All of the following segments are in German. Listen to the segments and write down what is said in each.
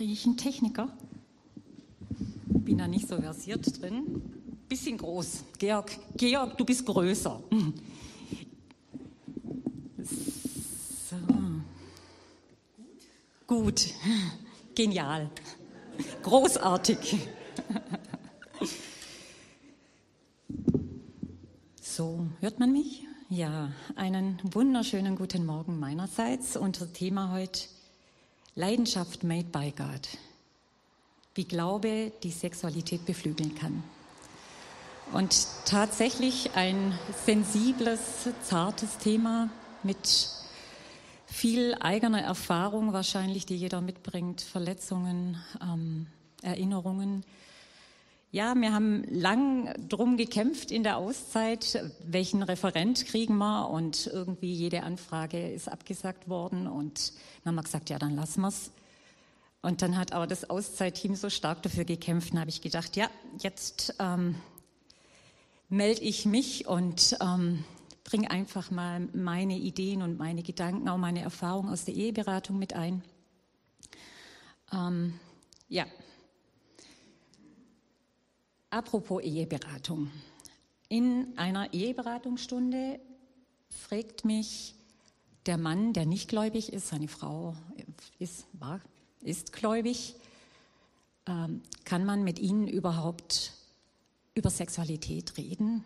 Einen Techniker? Bin da nicht so versiert drin. Bisschen groß. Georg, Georg, du bist größer. So. Gut. Genial. Großartig. So, hört man mich? Ja, einen wunderschönen guten Morgen meinerseits. Unser Thema heute Leidenschaft made by God. Wie Glaube die Sexualität beflügeln kann. Und tatsächlich ein sensibles, zartes Thema mit viel eigener Erfahrung wahrscheinlich, die jeder mitbringt, Verletzungen, ähm, Erinnerungen. Ja, wir haben lang drum gekämpft in der Auszeit, welchen Referent kriegen wir und irgendwie jede Anfrage ist abgesagt worden und dann haben wir gesagt, ja, dann lassen wir's. Und dann hat aber das Auszeitteam so stark dafür gekämpft, dann habe ich gedacht, ja, jetzt ähm, melde ich mich und ähm, bringe einfach mal meine Ideen und meine Gedanken, auch meine Erfahrungen aus der Eheberatung mit ein. Ähm, ja. Apropos Eheberatung. In einer Eheberatungsstunde fragt mich der Mann, der nicht gläubig ist, seine Frau ist, war, ist gläubig, ähm, kann man mit ihnen überhaupt über Sexualität reden,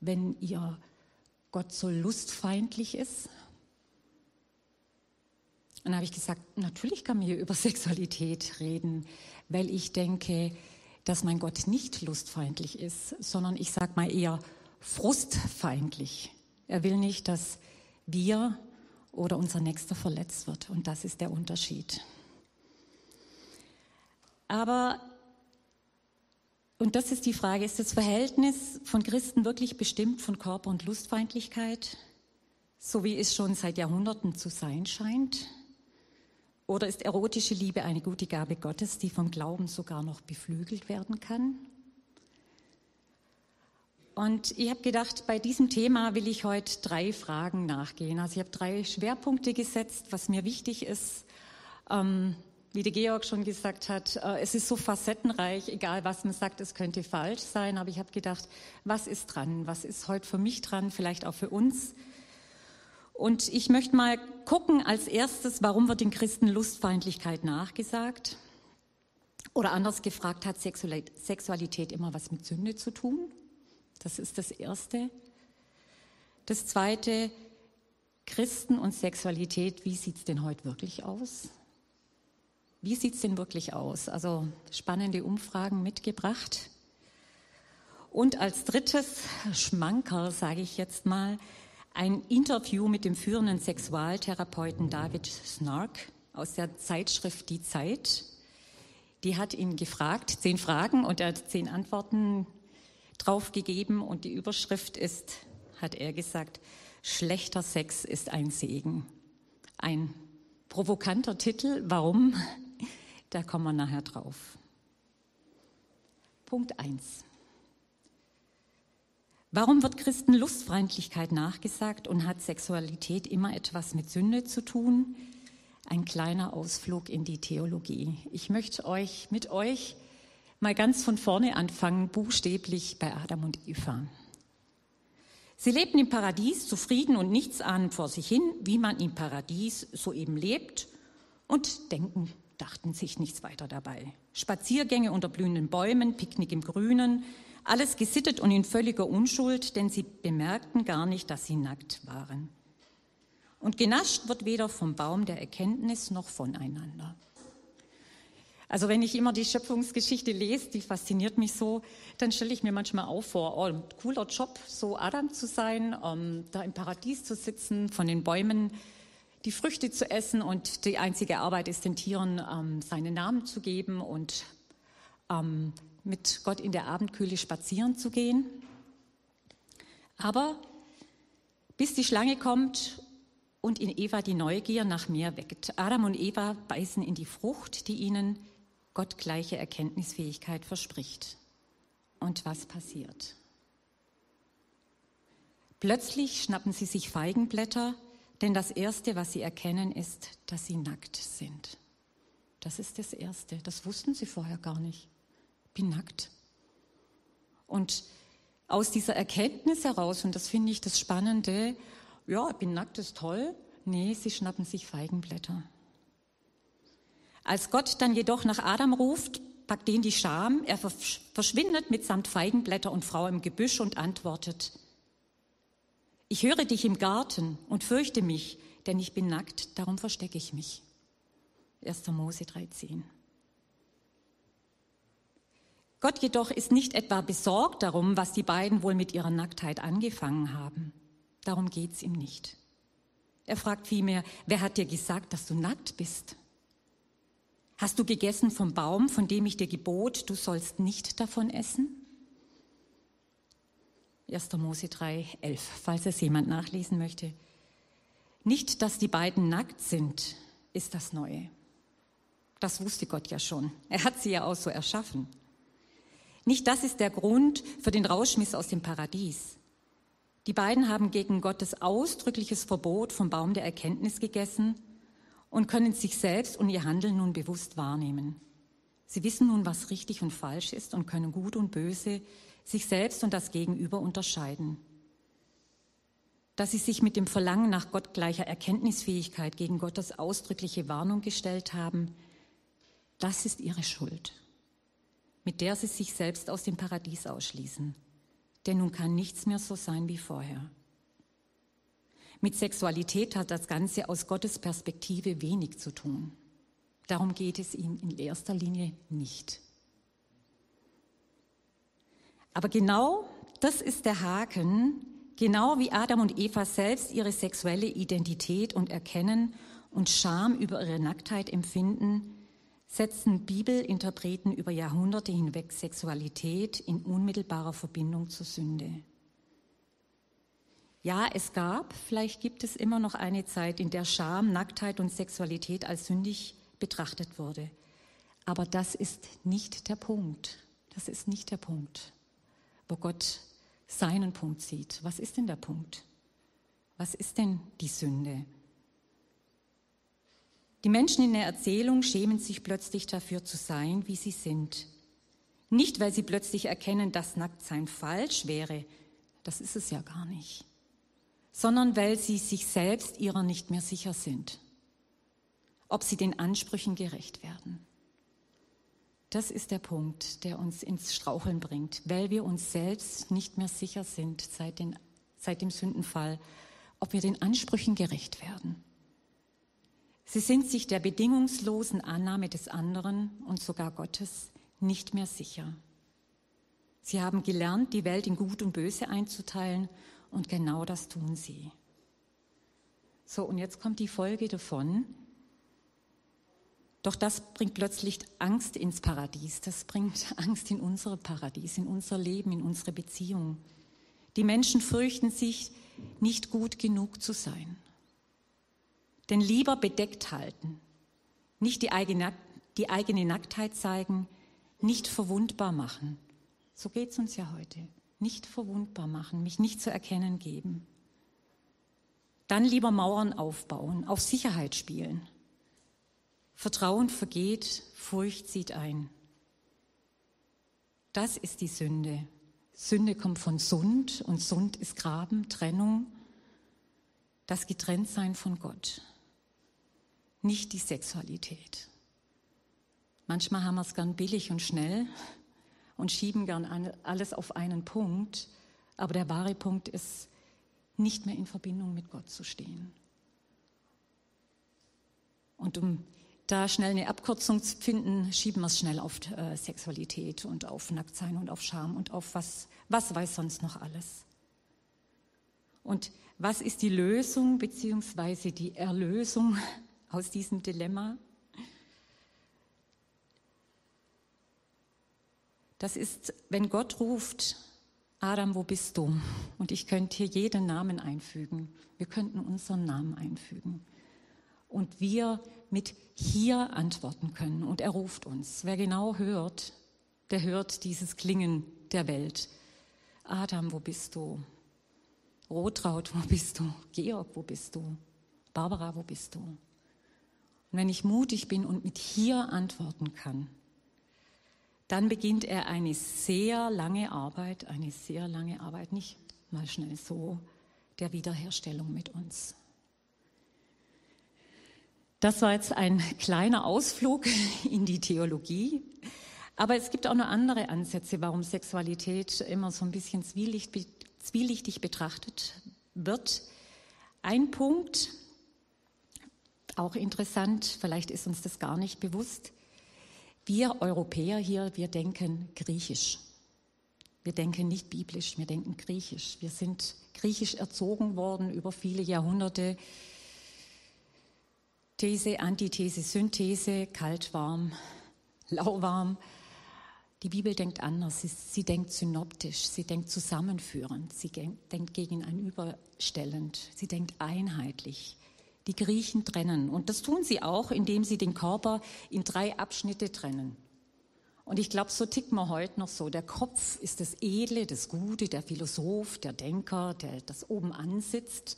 wenn ihr Gott so lustfeindlich ist? Und dann habe ich gesagt, natürlich kann man hier über Sexualität reden, weil ich denke, dass mein Gott nicht lustfeindlich ist, sondern ich sage mal eher frustfeindlich. Er will nicht, dass wir oder unser Nächster verletzt wird. Und das ist der Unterschied. Aber, und das ist die Frage, ist das Verhältnis von Christen wirklich bestimmt von Körper- und Lustfeindlichkeit, so wie es schon seit Jahrhunderten zu sein scheint? Oder ist erotische Liebe eine gute Gabe Gottes, die vom Glauben sogar noch beflügelt werden kann? Und ich habe gedacht, bei diesem Thema will ich heute drei Fragen nachgehen. Also ich habe drei Schwerpunkte gesetzt, was mir wichtig ist. Ähm, wie der Georg schon gesagt hat, äh, es ist so facettenreich, egal was man sagt, es könnte falsch sein. Aber ich habe gedacht, was ist dran? Was ist heute für mich dran? Vielleicht auch für uns? Und ich möchte mal gucken als erstes, warum wird den Christen Lustfeindlichkeit nachgesagt? Oder anders gefragt, hat Sexualität immer was mit Sünde zu tun? Das ist das Erste. Das Zweite, Christen und Sexualität, wie sieht es denn heute wirklich aus? Wie sieht es denn wirklich aus? Also spannende Umfragen mitgebracht. Und als drittes Schmankerl, sage ich jetzt mal, ein Interview mit dem führenden Sexualtherapeuten David Snark aus der Zeitschrift Die Zeit. Die hat ihn gefragt, zehn Fragen und er hat zehn Antworten drauf gegeben und die Überschrift ist, hat er gesagt, schlechter Sex ist ein Segen. Ein provokanter Titel, warum? Da kommen wir nachher drauf. Punkt eins. Warum wird Christen Lustfeindlichkeit nachgesagt und hat Sexualität immer etwas mit Sünde zu tun? Ein kleiner Ausflug in die Theologie. Ich möchte euch mit euch mal ganz von vorne anfangen, buchstäblich bei Adam und Eva. Sie lebten im Paradies zufrieden und nichts ahnen vor sich hin, wie man im Paradies soeben lebt und denken, dachten sich nichts weiter dabei. Spaziergänge unter blühenden Bäumen, Picknick im Grünen, alles gesittet und in völliger Unschuld, denn sie bemerkten gar nicht, dass sie nackt waren. Und genascht wird weder vom Baum der Erkenntnis noch voneinander. Also wenn ich immer die Schöpfungsgeschichte lese, die fasziniert mich so, dann stelle ich mir manchmal auch vor, oh, cooler Job, so Adam zu sein, ähm, da im Paradies zu sitzen, von den Bäumen die Früchte zu essen und die einzige Arbeit ist, den Tieren ähm, seinen Namen zu geben und ähm, mit Gott in der Abendkühle spazieren zu gehen. Aber bis die Schlange kommt und in Eva die Neugier nach mehr weckt. Adam und Eva beißen in die Frucht, die ihnen gottgleiche Erkenntnisfähigkeit verspricht. Und was passiert? Plötzlich schnappen sie sich Feigenblätter, denn das Erste, was sie erkennen, ist, dass sie nackt sind. Das ist das Erste. Das wussten sie vorher gar nicht. Bin nackt. Und aus dieser Erkenntnis heraus, und das finde ich das Spannende, ja, bin nackt, ist toll. Nee, sie schnappen sich Feigenblätter. Als Gott dann jedoch nach Adam ruft, packt ihn die Scham, er verschwindet mitsamt Feigenblätter und Frau im Gebüsch und antwortet, ich höre dich im Garten und fürchte mich, denn ich bin nackt, darum verstecke ich mich. 1. Mose 13. Gott jedoch ist nicht etwa besorgt darum, was die beiden wohl mit ihrer Nacktheit angefangen haben. Darum geht es ihm nicht. Er fragt vielmehr, wer hat dir gesagt, dass du nackt bist? Hast du gegessen vom Baum, von dem ich dir gebot, du sollst nicht davon essen? 1. Mose 3, 11, falls es jemand nachlesen möchte. Nicht, dass die beiden nackt sind, ist das Neue. Das wusste Gott ja schon. Er hat sie ja auch so erschaffen. Nicht das ist der Grund für den Rauschmiss aus dem Paradies. Die beiden haben gegen Gottes ausdrückliches Verbot vom Baum der Erkenntnis gegessen und können sich selbst und ihr Handeln nun bewusst wahrnehmen. Sie wissen nun, was richtig und falsch ist und können gut und böse sich selbst und das Gegenüber unterscheiden. Dass sie sich mit dem Verlangen nach gottgleicher Erkenntnisfähigkeit gegen Gottes ausdrückliche Warnung gestellt haben, das ist ihre Schuld, mit der sie sich selbst aus dem Paradies ausschließen. Denn nun kann nichts mehr so sein wie vorher. Mit Sexualität hat das Ganze aus Gottes Perspektive wenig zu tun. Darum geht es ihm in erster Linie nicht. Aber genau das ist der Haken, genau wie Adam und Eva selbst ihre sexuelle Identität und Erkennen und Scham über ihre Nacktheit empfinden, setzen Bibelinterpreten über Jahrhunderte hinweg Sexualität in unmittelbarer Verbindung zur Sünde. Ja, es gab, vielleicht gibt es immer noch eine Zeit, in der Scham, Nacktheit und Sexualität als sündig betrachtet wurde. Aber das ist nicht der Punkt. Das ist nicht der Punkt wo Gott seinen Punkt sieht. Was ist denn der Punkt? Was ist denn die Sünde? Die Menschen in der Erzählung schämen sich plötzlich dafür zu sein, wie sie sind. Nicht, weil sie plötzlich erkennen, dass Nacktsein falsch wäre, das ist es ja gar nicht, sondern weil sie sich selbst ihrer nicht mehr sicher sind, ob sie den Ansprüchen gerecht werden. Das ist der Punkt, der uns ins Straucheln bringt, weil wir uns selbst nicht mehr sicher sind seit, den, seit dem Sündenfall, ob wir den Ansprüchen gerecht werden. Sie sind sich der bedingungslosen Annahme des anderen und sogar Gottes nicht mehr sicher. Sie haben gelernt, die Welt in Gut und Böse einzuteilen und genau das tun sie. So, und jetzt kommt die Folge davon, doch das bringt plötzlich Angst ins Paradies. Das bringt Angst in unser Paradies, in unser Leben, in unsere Beziehung. Die Menschen fürchten sich, nicht gut genug zu sein. Denn lieber bedeckt halten, nicht die eigene, die eigene Nacktheit zeigen, nicht verwundbar machen. So geht es uns ja heute. Nicht verwundbar machen, mich nicht zu erkennen geben. Dann lieber Mauern aufbauen, auf Sicherheit spielen. Vertrauen vergeht, Furcht zieht ein. Das ist die Sünde. Sünde kommt von Sund und Sund ist Graben, Trennung, das Getrenntsein von Gott, nicht die Sexualität. Manchmal haben wir es gern billig und schnell und schieben gern alles auf einen Punkt, aber der wahre Punkt ist, nicht mehr in Verbindung mit Gott zu stehen. Und um da schnell eine Abkürzung zu finden, schieben wir es schnell auf äh, Sexualität und auf Nacktsein und auf Scham und auf was, was weiß sonst noch alles. Und was ist die Lösung beziehungsweise die Erlösung aus diesem Dilemma? Das ist, wenn Gott ruft, Adam, wo bist du? Und ich könnte hier jeden Namen einfügen. Wir könnten unseren Namen einfügen. Und wir mit hier antworten können. Und er ruft uns. Wer genau hört, der hört dieses Klingen der Welt. Adam, wo bist du? Rotraut, wo bist du? Georg, wo bist du? Barbara, wo bist du? Und wenn ich mutig bin und mit hier antworten kann, dann beginnt er eine sehr lange Arbeit, eine sehr lange Arbeit, nicht mal schnell so, der Wiederherstellung mit uns. Das war jetzt ein kleiner Ausflug in die Theologie. Aber es gibt auch noch andere Ansätze, warum Sexualität immer so ein bisschen zwielichtig betrachtet wird. Ein Punkt, auch interessant, vielleicht ist uns das gar nicht bewusst. Wir Europäer hier, wir denken griechisch. Wir denken nicht biblisch, wir denken griechisch. Wir sind griechisch erzogen worden über viele Jahrhunderte. These, Antithese, Synthese, kalt, warm, lauwarm. Die Bibel denkt anders. Sie, sie, denkt synoptisch, sie denkt zusammenführend, sie denkt gegenüberstellend, sie denkt einheitlich. Die Griechen trennen. Und das tun sie auch, indem sie den Körper in drei Abschnitte trennen. Und ich glaube, so tickt man heute noch so. Der Kopf ist das Edle, das Gute, der Philosoph, der Denker, der das oben ansitzt.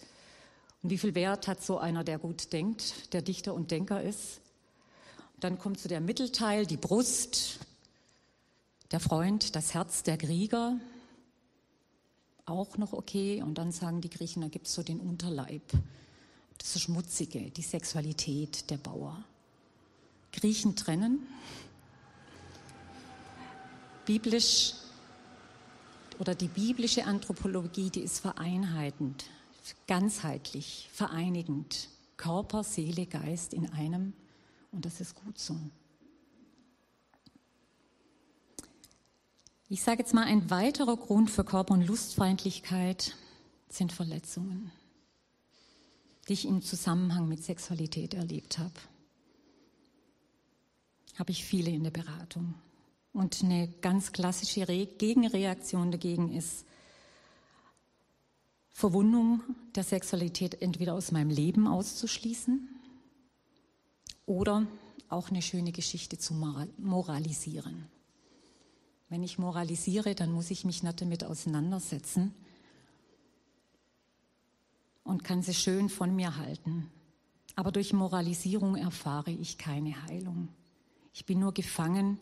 Und wie viel Wert hat so einer, der gut denkt, der Dichter und Denker ist? Dann kommt so der Mittelteil, die Brust, der Freund, das Herz, der Krieger, auch noch okay. Und dann sagen die Griechen, da gibt es so den Unterleib, das Schmutzige, die Sexualität, der Bauer. Griechen trennen. Biblisch oder die biblische Anthropologie, die ist vereinheitend, ganzheitlich, vereinigend. Körper, Seele, Geist in einem. Und das ist gut so. Ich sage jetzt mal, ein weiterer Grund für Körper- und Lustfeindlichkeit sind Verletzungen, die ich im Zusammenhang mit Sexualität erlebt habe. Habe ich viele in der Beratung. Und eine ganz klassische Re Gegenreaktion dagegen ist Verwundung der Sexualität entweder aus meinem Leben auszuschließen oder auch eine schöne Geschichte zu moralisieren. Wenn ich moralisiere, dann muss ich mich nicht damit auseinandersetzen und kann sie schön von mir halten. Aber durch Moralisierung erfahre ich keine Heilung. Ich bin nur gefangen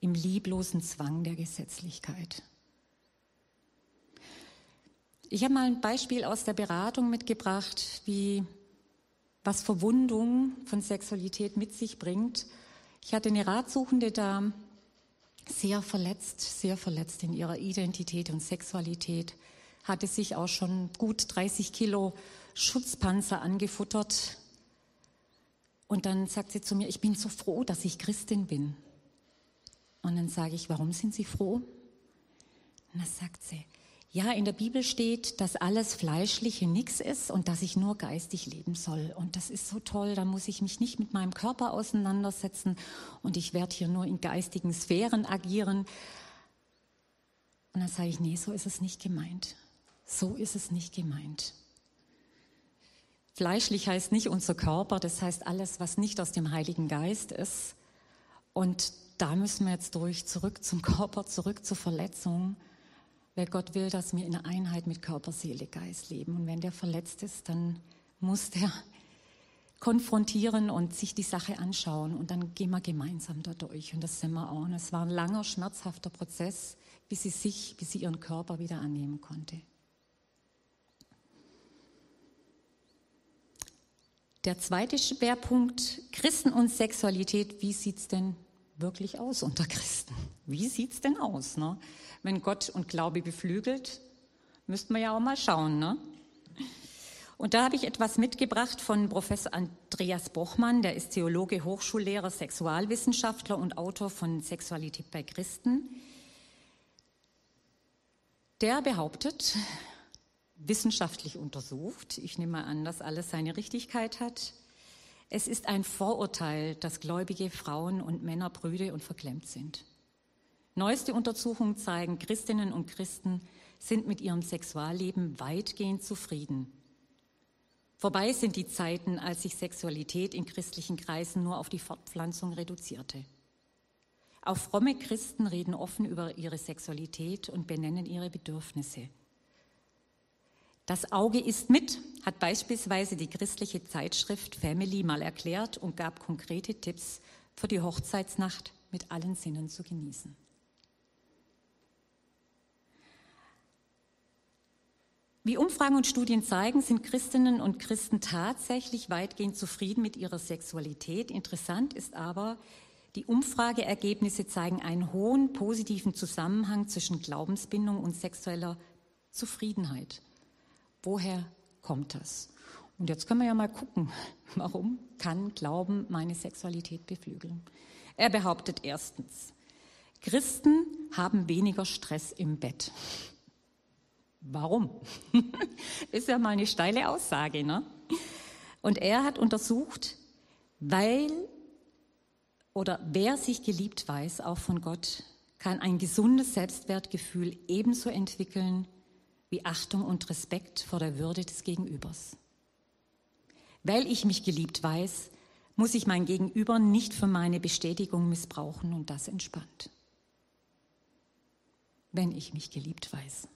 im lieblosen Zwang der Gesetzlichkeit. Ich habe mal ein Beispiel aus der Beratung mitgebracht, wie was Verwundung von Sexualität mit sich bringt. Ich hatte eine Ratsuchende da, sehr verletzt, sehr verletzt in ihrer Identität und Sexualität, hatte sich auch schon gut 30 Kilo Schutzpanzer angefuttert. Und dann sagt sie zu mir, ich bin so froh, dass ich Christin bin. Und dann sage ich, warum sind Sie froh? Und dann sagt sie, ja, in der Bibel steht, dass alles Fleischliche nichts ist und dass ich nur geistig leben soll. Und das ist so toll, da muss ich mich nicht mit meinem Körper auseinandersetzen und ich werde hier nur in geistigen Sphären agieren. Und dann sage ich, nee, so ist es nicht gemeint. So ist es nicht gemeint. Fleischlich heißt nicht unser Körper, das heißt alles, was nicht aus dem Heiligen Geist ist. Und da müssen wir jetzt durch, zurück zum Körper, zurück zur Verletzung weil Gott will, dass wir in Einheit mit Körper, Seele, Geist leben. Und wenn der verletzt ist, dann muss der konfrontieren und sich die Sache anschauen. Und dann gehen wir gemeinsam da durch. Und das sind wir auch. Und es war ein langer, schmerzhafter Prozess, bis sie sich, bis sie ihren Körper wieder annehmen konnte. Der zweite Schwerpunkt, Christen und Sexualität. Wie sieht es denn wirklich aus unter Christen? Wie sieht es denn aus? Ne? wenn Gott und Glaube beflügelt, müssten wir ja auch mal schauen. Ne? Und da habe ich etwas mitgebracht von Professor Andreas Bochmann, der ist Theologe, Hochschullehrer, Sexualwissenschaftler und Autor von Sexualität bei Christen. Der behauptet, wissenschaftlich untersucht, ich nehme mal an, dass alles seine Richtigkeit hat, es ist ein Vorurteil, dass gläubige Frauen und Männer brüde und verklemmt sind. Neueste Untersuchungen zeigen, Christinnen und Christen sind mit ihrem Sexualleben weitgehend zufrieden. Vorbei sind die Zeiten, als sich Sexualität in christlichen Kreisen nur auf die Fortpflanzung reduzierte. Auch fromme Christen reden offen über ihre Sexualität und benennen ihre Bedürfnisse. Das Auge ist mit, hat beispielsweise die christliche Zeitschrift Family mal erklärt und gab konkrete Tipps für die Hochzeitsnacht mit allen Sinnen zu genießen. Wie Umfragen und Studien zeigen, sind Christinnen und Christen tatsächlich weitgehend zufrieden mit ihrer Sexualität. Interessant ist aber, die Umfrageergebnisse zeigen einen hohen positiven Zusammenhang zwischen Glaubensbindung und sexueller Zufriedenheit. Woher kommt das? Und jetzt können wir ja mal gucken, warum kann Glauben meine Sexualität beflügeln? Er behauptet erstens, Christen haben weniger Stress im Bett. Warum? Ist ja mal eine steile Aussage, ne? Und er hat untersucht, weil oder wer sich geliebt weiß, auch von Gott, kann ein gesundes Selbstwertgefühl ebenso entwickeln wie Achtung und Respekt vor der Würde des Gegenübers. Weil ich mich geliebt weiß, muss ich mein Gegenüber nicht für meine Bestätigung missbrauchen und das entspannt. Wenn ich mich geliebt weiß.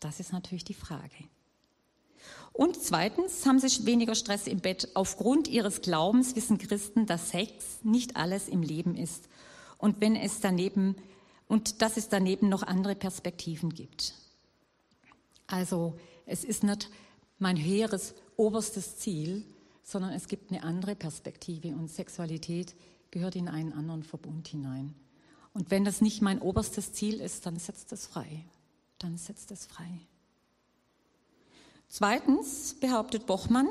Das ist natürlich die Frage. Und zweitens haben sie weniger Stress im Bett. Aufgrund ihres Glaubens wissen Christen, dass Sex nicht alles im Leben ist und wenn es daneben und dass es daneben noch andere Perspektiven gibt. Also es ist nicht mein hehres oberstes Ziel, sondern es gibt eine andere Perspektive und Sexualität gehört in einen anderen Verbund hinein. Und wenn das nicht mein oberstes Ziel ist, dann setzt es frei. Dann setzt es frei. Zweitens behauptet Bochmann,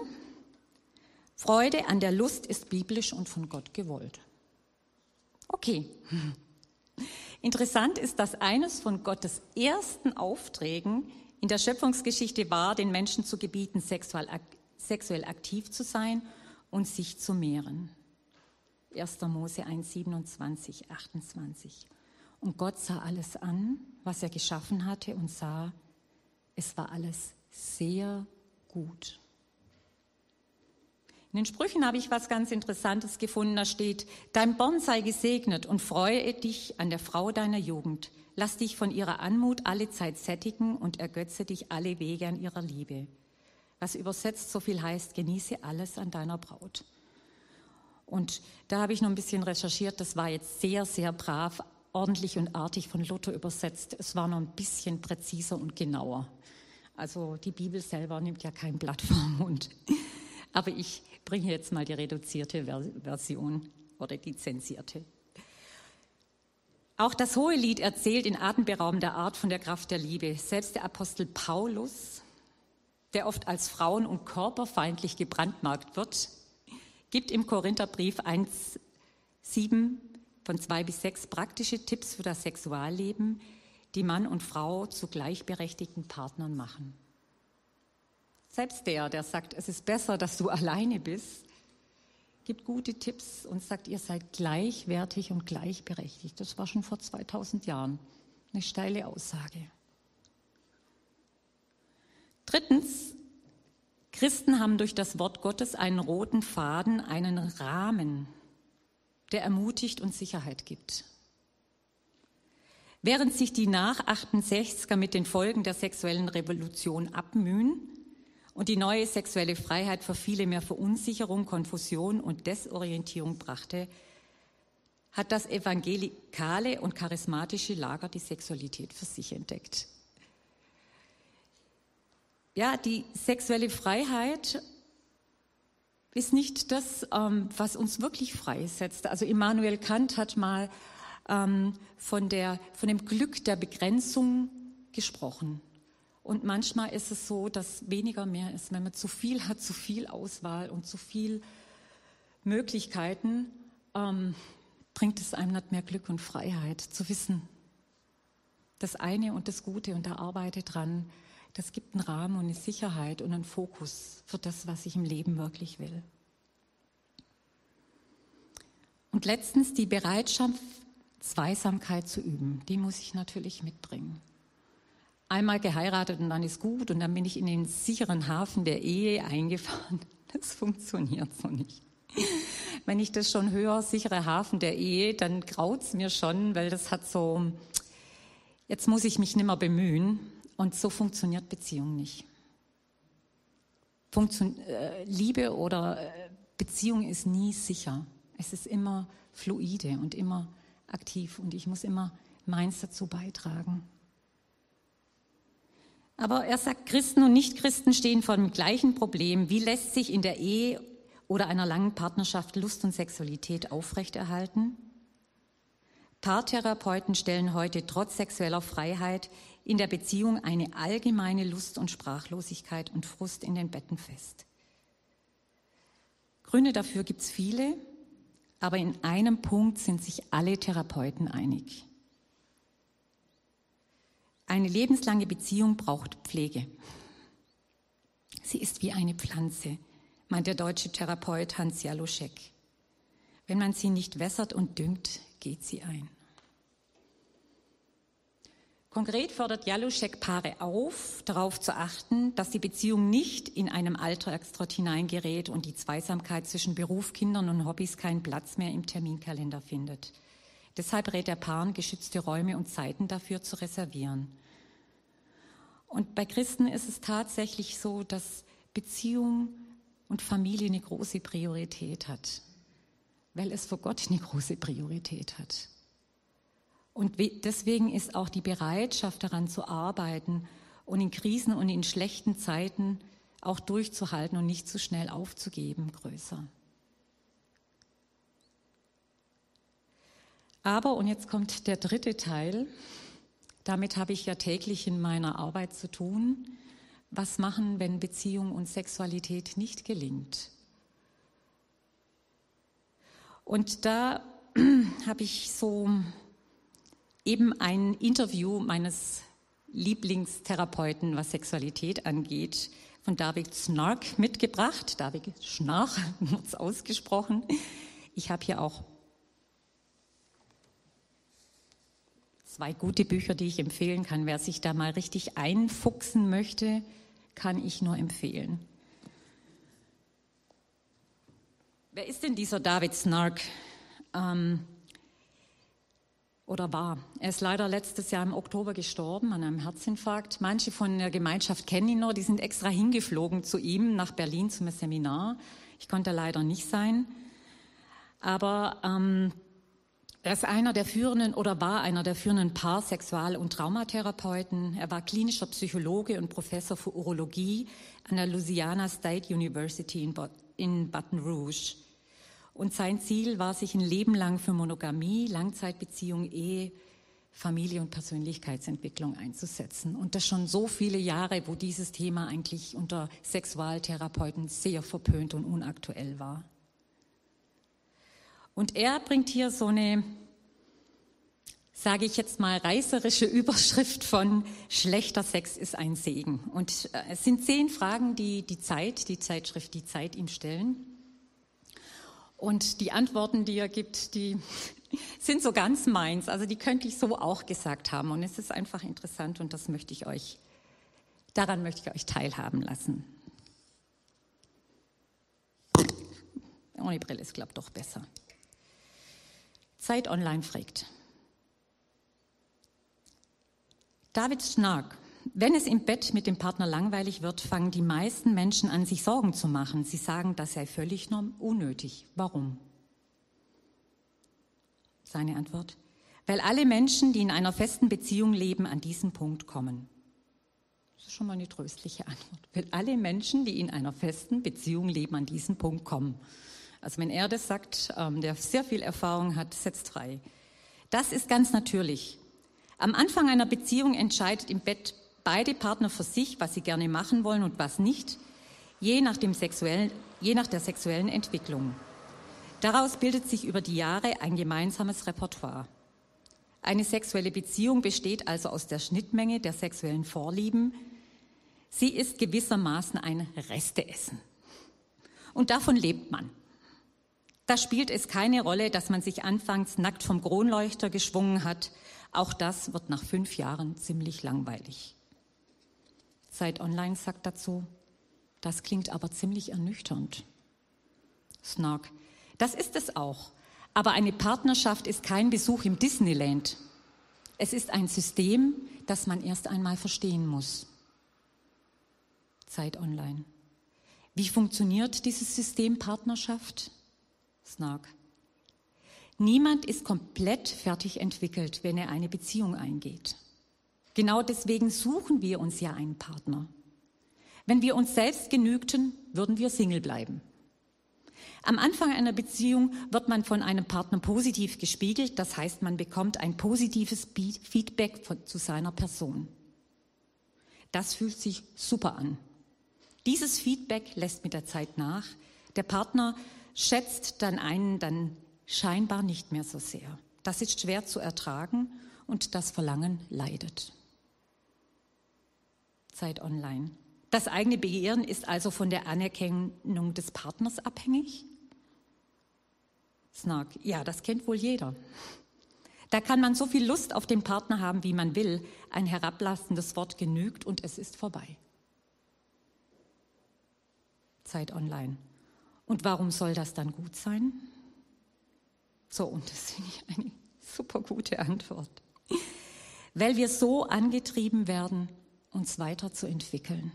Freude an der Lust ist biblisch und von Gott gewollt. Okay. Interessant ist, dass eines von Gottes ersten Aufträgen in der Schöpfungsgeschichte war, den Menschen zu gebieten, sexuell aktiv zu sein und sich zu mehren. 1. Mose 1, 27, 28. Und Gott sah alles an, was er geschaffen hatte und sah, es war alles sehr gut. In den Sprüchen habe ich was ganz Interessantes gefunden. Da steht, dein Born sei gesegnet und freue dich an der Frau deiner Jugend. Lass dich von ihrer Anmut alle Zeit sättigen und ergötze dich alle Wege an ihrer Liebe. Was übersetzt so viel heißt, genieße alles an deiner Braut. Und da habe ich noch ein bisschen recherchiert. Das war jetzt sehr, sehr brav, ordentlich und artig von Luther übersetzt. Es war noch ein bisschen präziser und genauer. Also die Bibel selber nimmt ja kein Blatt vom Mund. Aber ich bringe jetzt mal die reduzierte Version oder die zensierte. Auch das Hohe Lied erzählt in atemberaubender Art von der Kraft der Liebe. Selbst der Apostel Paulus, der oft als frauen- und körperfeindlich gebrandmarkt wird, gibt im Korintherbrief 1, 7 von 2 bis 6 praktische Tipps für das Sexualleben, die Mann und Frau zu gleichberechtigten Partnern machen. Selbst der, der sagt, es ist besser, dass du alleine bist, gibt gute Tipps und sagt, ihr seid gleichwertig und gleichberechtigt. Das war schon vor 2000 Jahren eine steile Aussage. Drittens, Christen haben durch das Wort Gottes einen roten Faden, einen Rahmen, der ermutigt und Sicherheit gibt. Während sich die Nach-68er mit den Folgen der sexuellen Revolution abmühen und die neue sexuelle Freiheit für viele mehr Verunsicherung, Konfusion und Desorientierung brachte, hat das evangelikale und charismatische Lager die Sexualität für sich entdeckt. Ja, die sexuelle Freiheit ist nicht das, ähm, was uns wirklich freisetzt. Also Immanuel Kant hat mal ähm, von, der, von dem Glück der Begrenzung gesprochen. Und manchmal ist es so, dass weniger mehr ist. Wenn man zu viel hat, zu viel Auswahl und zu viel Möglichkeiten, ähm, bringt es einem nicht mehr Glück und Freiheit zu wissen. Das eine und das Gute und da arbeite dran, das gibt einen Rahmen und eine Sicherheit und einen Fokus für das, was ich im Leben wirklich will. Und letztens die Bereitschaft, Zweisamkeit zu üben, die muss ich natürlich mitbringen. Einmal geheiratet und dann ist gut und dann bin ich in den sicheren Hafen der Ehe eingefahren. Das funktioniert so nicht. Wenn ich das schon höre, sichere Hafen der Ehe, dann graut es mir schon, weil das hat so, jetzt muss ich mich nicht mehr bemühen. Und so funktioniert Beziehung nicht. Funktion äh, Liebe oder äh, Beziehung ist nie sicher. Es ist immer fluide und immer aktiv und ich muss immer meins dazu beitragen. Aber er sagt, Christen und Nichtchristen stehen vor dem gleichen Problem. Wie lässt sich in der Ehe oder einer langen Partnerschaft Lust und Sexualität aufrechterhalten? Paartherapeuten stellen heute trotz sexueller Freiheit in der Beziehung eine allgemeine Lust und Sprachlosigkeit und Frust in den Betten fest. Gründe dafür gibt es viele, aber in einem Punkt sind sich alle Therapeuten einig. Eine lebenslange Beziehung braucht Pflege. Sie ist wie eine Pflanze, meint der deutsche Therapeut Hans Jaluschek. Wenn man sie nicht wässert und düngt, geht sie ein. Konkret fordert Jaluschek Paare auf, darauf zu achten, dass die Beziehung nicht in einem Alltagstrott hineingerät und die Zweisamkeit zwischen Beruf, Kindern und Hobbys keinen Platz mehr im Terminkalender findet. Deshalb rät er Paaren, geschützte Räume und Zeiten dafür zu reservieren. Und bei Christen ist es tatsächlich so, dass Beziehung und Familie eine große Priorität hat, weil es für Gott eine große Priorität hat. Und deswegen ist auch die Bereitschaft daran zu arbeiten und in Krisen und in schlechten Zeiten auch durchzuhalten und nicht zu schnell aufzugeben größer. Aber, und jetzt kommt der dritte Teil, damit habe ich ja täglich in meiner Arbeit zu tun, was machen, wenn Beziehung und Sexualität nicht gelingt. Und da habe ich so eben ein Interview meines Lieblingstherapeuten, was Sexualität angeht, von David Snark mitgebracht. David Schnarch wird es ausgesprochen. Ich habe hier auch zwei gute Bücher, die ich empfehlen kann. Wer sich da mal richtig einfuchsen möchte, kann ich nur empfehlen. Wer ist denn dieser David Snark? Ähm, oder war. Er ist leider letztes Jahr im Oktober gestorben an einem Herzinfarkt. Manche von der Gemeinschaft kennen ihn noch, die sind extra hingeflogen zu ihm nach Berlin zum Seminar. Ich konnte leider nicht sein. Aber ähm, er ist einer der führenden oder war einer der führenden Paar-, Sexual- und Traumatherapeuten. Er war klinischer Psychologe und Professor für Urologie an der Louisiana State University in Baton Rouge. Und sein Ziel war, sich ein Leben lang für Monogamie, Langzeitbeziehung, Ehe, Familie und Persönlichkeitsentwicklung einzusetzen. Und das schon so viele Jahre, wo dieses Thema eigentlich unter Sexualtherapeuten sehr verpönt und unaktuell war. Und er bringt hier so eine, sage ich jetzt mal, reißerische Überschrift von schlechter Sex ist ein Segen. Und äh, es sind zehn Fragen, die die Zeit, die Zeitschrift Die Zeit ihm stellen. Und die Antworten, die er gibt, die sind so ganz meins. Also die könnte ich so auch gesagt haben. Und es ist einfach interessant und das möchte ich euch, daran möchte ich euch teilhaben lassen. Ohne Brille glaube ich, doch besser. Zeit Online fragt. David Schnark wenn es im Bett mit dem Partner langweilig wird, fangen die meisten Menschen an, sich Sorgen zu machen. Sie sagen, das sei völlig unnötig. Warum? Seine Antwort. Weil alle Menschen, die in einer festen Beziehung leben, an diesen Punkt kommen. Das ist schon mal eine tröstliche Antwort. Weil alle Menschen, die in einer festen Beziehung leben, an diesen Punkt kommen. Also wenn er das sagt, ähm, der sehr viel Erfahrung hat, setzt frei. Das ist ganz natürlich. Am Anfang einer Beziehung entscheidet im Bett beide Partner für sich, was sie gerne machen wollen und was nicht, je nach, dem sexuellen, je nach der sexuellen Entwicklung. Daraus bildet sich über die Jahre ein gemeinsames Repertoire. Eine sexuelle Beziehung besteht also aus der Schnittmenge der sexuellen Vorlieben. Sie ist gewissermaßen ein Resteessen. Und davon lebt man. Da spielt es keine Rolle, dass man sich anfangs nackt vom Kronleuchter geschwungen hat. Auch das wird nach fünf Jahren ziemlich langweilig. Zeit Online sagt dazu, das klingt aber ziemlich ernüchternd. Snark, das ist es auch. Aber eine Partnerschaft ist kein Besuch im Disneyland. Es ist ein System, das man erst einmal verstehen muss. Zeit Online. Wie funktioniert dieses System Partnerschaft? Snark. Niemand ist komplett fertig entwickelt, wenn er eine Beziehung eingeht. Genau deswegen suchen wir uns ja einen Partner. Wenn wir uns selbst genügten, würden wir Single bleiben. Am Anfang einer Beziehung wird man von einem Partner positiv gespiegelt, das heißt, man bekommt ein positives Feedback von, zu seiner Person. Das fühlt sich super an. Dieses Feedback lässt mit der Zeit nach. Der Partner schätzt dann einen dann scheinbar nicht mehr so sehr. Das ist schwer zu ertragen und das Verlangen leidet. Zeit online. Das eigene Begehren ist also von der Anerkennung des Partners abhängig? Snark, ja, das kennt wohl jeder. Da kann man so viel Lust auf den Partner haben, wie man will. Ein herablastendes Wort genügt und es ist vorbei. Zeit online. Und warum soll das dann gut sein? So, und das finde ich eine super gute Antwort. Weil wir so angetrieben werden, uns weiterzuentwickeln.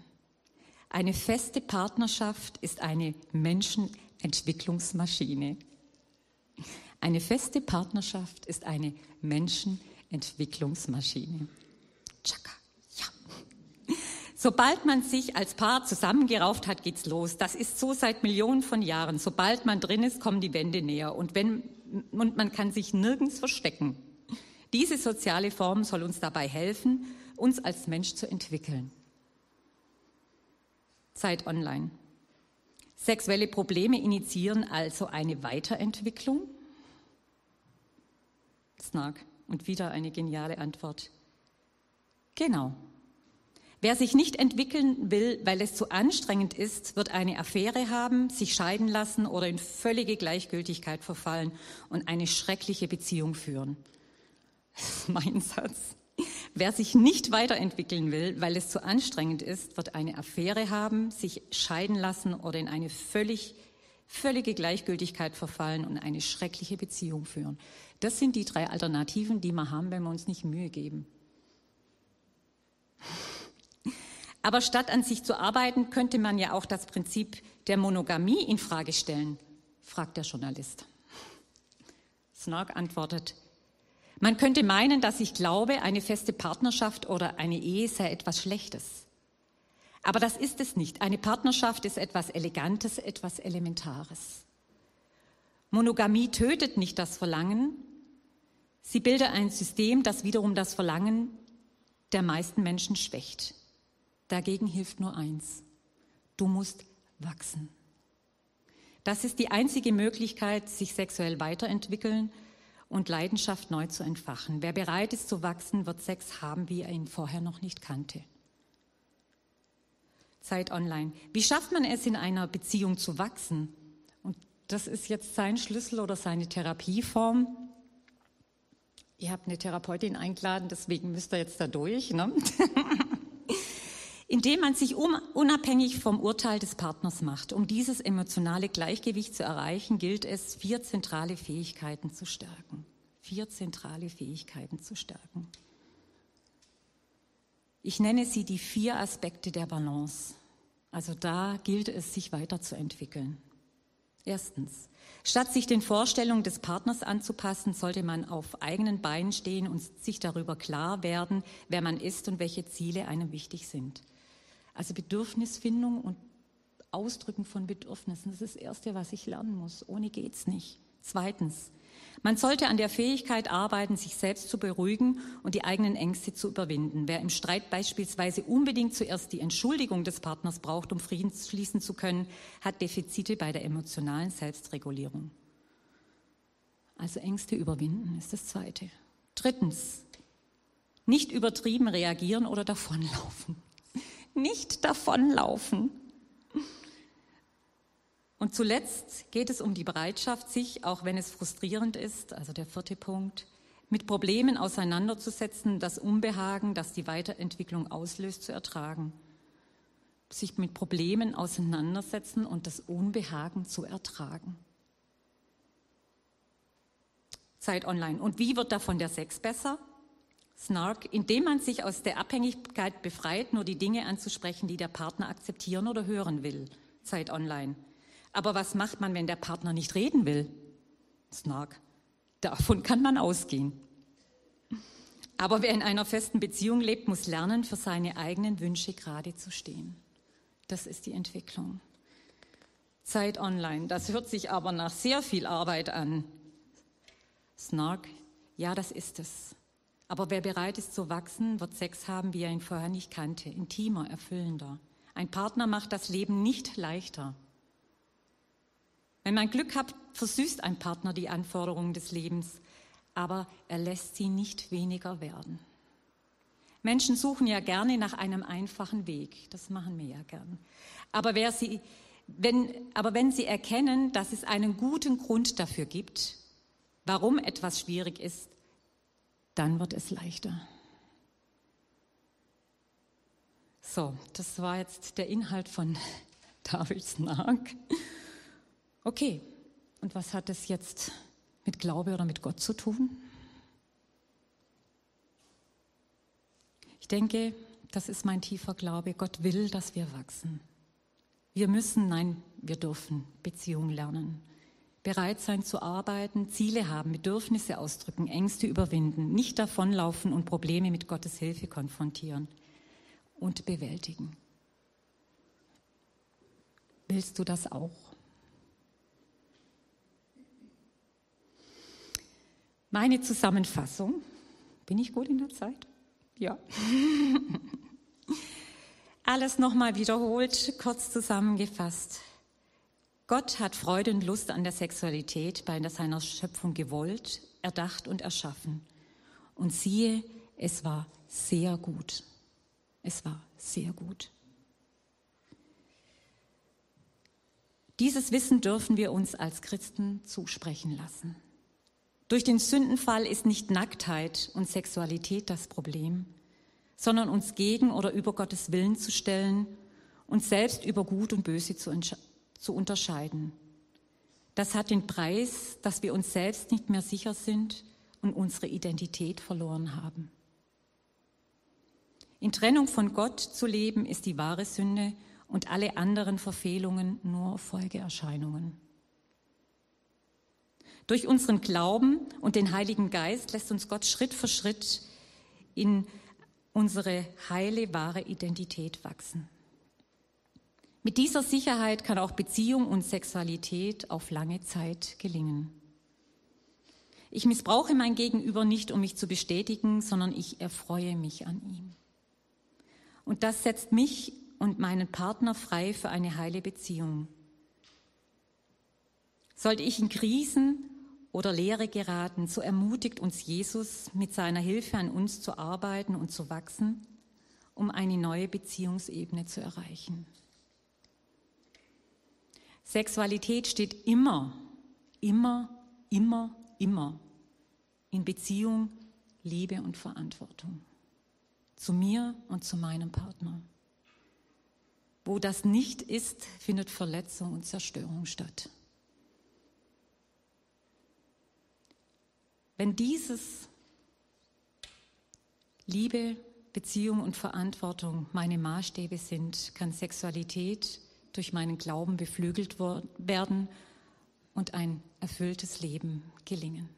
Eine feste Partnerschaft ist eine Menschenentwicklungsmaschine. Eine feste Partnerschaft ist eine Menschenentwicklungsmaschine. Chaka, ja. Sobald man sich als Paar zusammengerauft hat, geht's los. Das ist so seit Millionen von Jahren. Sobald man drin ist, kommen die Wände näher und wenn und man kann sich nirgends verstecken. Diese soziale Form soll uns dabei helfen, uns als Mensch zu entwickeln. Zeit online. Sexuelle Probleme initiieren also eine Weiterentwicklung? Snark. Und wieder eine geniale Antwort. Genau. Wer sich nicht entwickeln will, weil es zu anstrengend ist, wird eine Affäre haben, sich scheiden lassen oder in völlige Gleichgültigkeit verfallen und eine schreckliche Beziehung führen. Mein Satz. Wer sich nicht weiterentwickeln will, weil es zu anstrengend ist, wird eine Affäre haben, sich scheiden lassen oder in eine völlig, völlige Gleichgültigkeit verfallen und eine schreckliche Beziehung führen. Das sind die drei Alternativen, die wir haben, wenn wir uns nicht Mühe geben. Aber statt an sich zu arbeiten, könnte man ja auch das Prinzip der Monogamie in Frage stellen, fragt der Journalist. Snark antwortet, man könnte meinen, dass ich glaube, eine feste Partnerschaft oder eine Ehe sei etwas Schlechtes. Aber das ist es nicht. Eine Partnerschaft ist etwas Elegantes, etwas Elementares. Monogamie tötet nicht das Verlangen. Sie bildet ein System, das wiederum das Verlangen der meisten Menschen schwächt. Dagegen hilft nur eins. Du musst wachsen. Das ist die einzige Möglichkeit, sich sexuell weiterentwickeln und Leidenschaft neu zu entfachen. Wer bereit ist zu wachsen, wird Sex haben, wie er ihn vorher noch nicht kannte. Zeit online. Wie schafft man es, in einer Beziehung zu wachsen? Und das ist jetzt sein Schlüssel oder seine Therapieform. Ihr habt eine Therapeutin eingeladen, deswegen müsst ihr jetzt da durch. Ne? indem man sich unabhängig vom Urteil des Partners macht. Um dieses emotionale Gleichgewicht zu erreichen, gilt es, vier zentrale Fähigkeiten zu stärken. Vier zentrale Fähigkeiten zu stärken. Ich nenne sie die vier Aspekte der Balance. Also da gilt es, sich weiterzuentwickeln. Erstens, statt sich den Vorstellungen des Partners anzupassen, sollte man auf eigenen Beinen stehen und sich darüber klar werden, wer man ist und welche Ziele einem wichtig sind. Also Bedürfnisfindung und Ausdrücken von Bedürfnissen, das ist das Erste, was ich lernen muss. Ohne geht's nicht. Zweitens, man sollte an der Fähigkeit arbeiten, sich selbst zu beruhigen und die eigenen Ängste zu überwinden. Wer im Streit beispielsweise unbedingt zuerst die Entschuldigung des Partners braucht, um Frieden schließen zu können, hat Defizite bei der emotionalen Selbstregulierung. Also Ängste überwinden ist das Zweite. Drittens, nicht übertrieben reagieren oder davonlaufen nicht davonlaufen. Und zuletzt geht es um die Bereitschaft, sich, auch wenn es frustrierend ist, also der vierte Punkt, mit Problemen auseinanderzusetzen, das Unbehagen, das die Weiterentwicklung auslöst, zu ertragen. Sich mit Problemen auseinandersetzen und das Unbehagen zu ertragen. Zeit online. Und wie wird davon der Sex besser? Snark, indem man sich aus der Abhängigkeit befreit, nur die Dinge anzusprechen, die der Partner akzeptieren oder hören will. Zeit online. Aber was macht man, wenn der Partner nicht reden will? Snark. Davon kann man ausgehen. Aber wer in einer festen Beziehung lebt, muss lernen, für seine eigenen Wünsche gerade zu stehen. Das ist die Entwicklung. Zeit online, das hört sich aber nach sehr viel Arbeit an. Snark, ja, das ist es. Aber wer bereit ist zu wachsen, wird Sex haben, wie er ihn vorher nicht kannte, intimer, erfüllender. Ein Partner macht das Leben nicht leichter. Wenn man Glück hat, versüßt ein Partner die Anforderungen des Lebens, aber er lässt sie nicht weniger werden. Menschen suchen ja gerne nach einem einfachen Weg, das machen wir ja gern. Aber, sie, wenn, aber wenn sie erkennen, dass es einen guten Grund dafür gibt, warum etwas schwierig ist, dann wird es leichter. So, das war jetzt der Inhalt von Davids Nag. Okay, und was hat es jetzt mit Glaube oder mit Gott zu tun? Ich denke, das ist mein tiefer Glaube. Gott will, dass wir wachsen. Wir müssen, nein, wir dürfen Beziehung lernen bereit sein zu arbeiten, Ziele haben, Bedürfnisse ausdrücken, Ängste überwinden, nicht davonlaufen und Probleme mit Gottes Hilfe konfrontieren und bewältigen. Willst du das auch? Meine Zusammenfassung. Bin ich gut in der Zeit? Ja. Alles nochmal wiederholt, kurz zusammengefasst. Gott hat Freude und Lust an der Sexualität bei seiner Schöpfung gewollt, erdacht und erschaffen. Und siehe, es war sehr gut. Es war sehr gut. Dieses Wissen dürfen wir uns als Christen zusprechen lassen. Durch den Sündenfall ist nicht Nacktheit und Sexualität das Problem, sondern uns gegen oder über Gottes Willen zu stellen, uns selbst über Gut und Böse zu entscheiden zu unterscheiden. Das hat den Preis, dass wir uns selbst nicht mehr sicher sind und unsere Identität verloren haben. In Trennung von Gott zu leben ist die wahre Sünde und alle anderen Verfehlungen nur Folgeerscheinungen. Durch unseren Glauben und den Heiligen Geist lässt uns Gott Schritt für Schritt in unsere heile, wahre Identität wachsen. Mit dieser Sicherheit kann auch Beziehung und Sexualität auf lange Zeit gelingen. Ich missbrauche mein Gegenüber nicht, um mich zu bestätigen, sondern ich erfreue mich an ihm. Und das setzt mich und meinen Partner frei für eine heile Beziehung. Sollte ich in Krisen oder Leere geraten, so ermutigt uns Jesus mit seiner Hilfe an uns zu arbeiten und zu wachsen, um eine neue Beziehungsebene zu erreichen. Sexualität steht immer, immer, immer, immer in Beziehung, Liebe und Verantwortung. Zu mir und zu meinem Partner. Wo das nicht ist, findet Verletzung und Zerstörung statt. Wenn dieses Liebe, Beziehung und Verantwortung meine Maßstäbe sind, kann Sexualität durch meinen Glauben beflügelt werden und ein erfülltes Leben gelingen.